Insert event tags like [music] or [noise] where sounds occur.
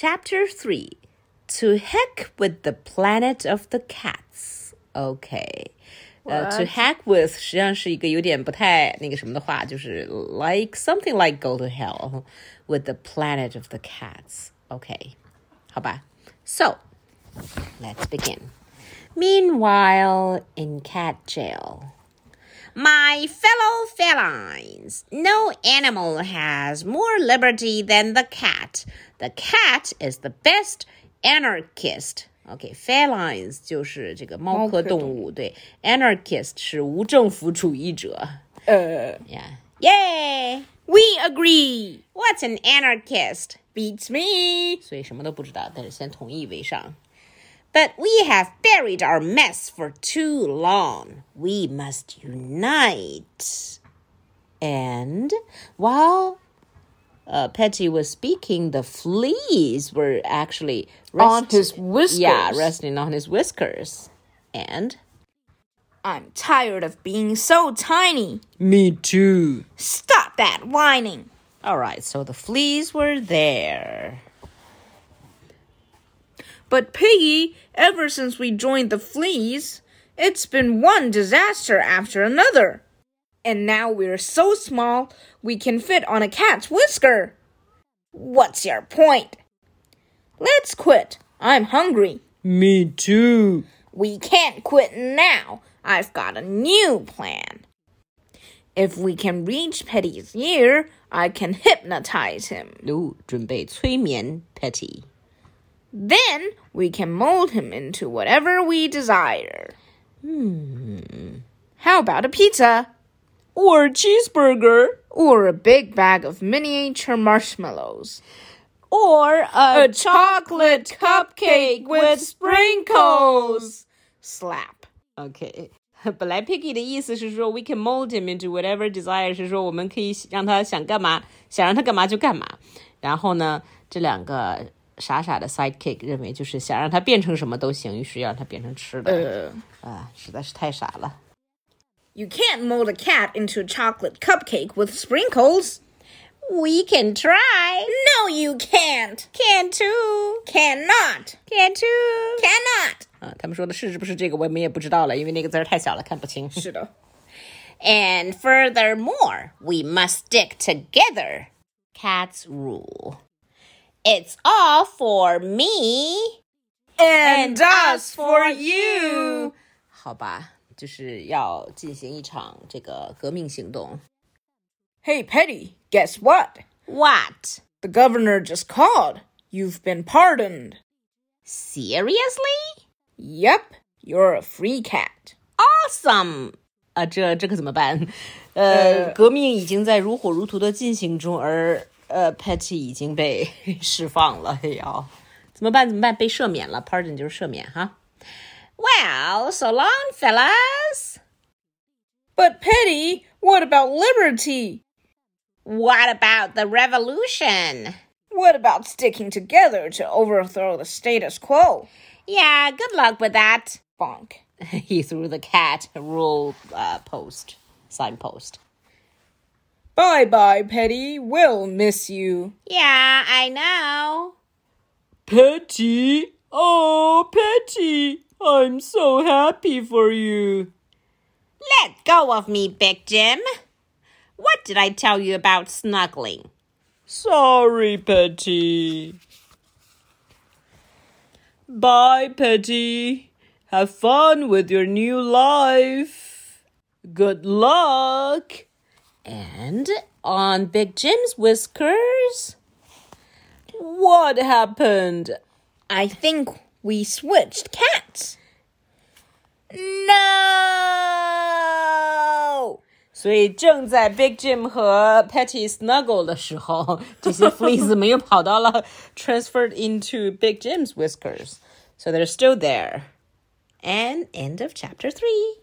Chapter 3 To Heck with the Planet of the Cats. Okay. 呃、uh,，to heck with 实际上是一个有点不太那个什么的话，就是 like something like go to hell with the planet of the cats. Okay，好吧。So let's begin. Meanwhile, in cat jail. My fellow felines, no animal has more liberty than the cat. The cat is the best anarchist. OK，felines、okay, 就是这个猫科动物，对，anarchist 是无政府主义者。呃，Yeah，Yay! We agree. What's an anarchist? Beats me. 所以什么都不知道，但是先同意为上。but we have buried our mess for too long. We must unite. And while uh, Petty was speaking, the fleas were actually on his whiskers. Yeah, resting on his whiskers. And I'm tired of being so tiny. Me too. Stop that whining. All right, so the fleas were there. But Piggy, ever since we joined the fleas, it's been one disaster after another And now we're so small we can fit on a cat's whisker. What's your point? Let's quit. I'm hungry. Me too. We can't quit now. I've got a new plan. If we can reach Petty's ear, I can hypnotize him. 哦，准备催眠 Petty。then we can mold him into whatever we desire. Hmm. How about a pizza? Or a cheeseburger? Or a big bag of miniature marshmallows? Or a, a chocolate cupcake with sprinkles? Slap. Okay. [laughs] 本来 Piggy 的意思是说，we can mold him into whatever desire，是说我们可以让他想干嘛，想让他干嘛就干嘛。然后呢，这两个傻傻的 sidekick 认为就是想让它变成什么都行，于是要让它变成吃的。呃，啊，实在是太傻了。 You can't mold a cat into a chocolate cupcake with sprinkles. We can try. No, you can't. Can too. Cannot. Can too. Cannot. 啊，他们说的是不是这个，我们也不知道了，因为那个字儿太小了，看不清。是的。And furthermore, we must stick together. Cats rule. It's all for me and, and us for you. 好吧， 就是要进行一场这个革命行动。Hey, Petty, guess what? What? The governor just called. You've been pardoned. Seriously? Yep, you're a free cat. Awesome. 啊，这这可怎么办？呃，革命已经在如火如荼的进行中，而呃，Patty 已经被释放了，要怎么办？怎么办？被赦免了，Pardon 就是赦免哈。 Well, so long, fellas. But Petty, what about liberty? What about the revolution? What about sticking together to overthrow the status quo? Yeah, good luck with that. Bonk. [laughs] he threw the cat a rule uh, post, signpost. Bye bye, Petty. We'll miss you. Yeah, I know. Petty? Oh, Petty. I'm so happy for you. Let go of me, Big Jim. What did I tell you about snuggling? Sorry, Petty. Bye, Petty. Have fun with your new life. Good luck. And on Big Jim's whiskers, what happened? I think we switched cats. No! 所以正在 Big Jim 和 Patty snuggle 的时候，这些 fleas [laughs] 们又跑到了 transferred into Big Jim's whiskers. So they're still there. And end of chapter three.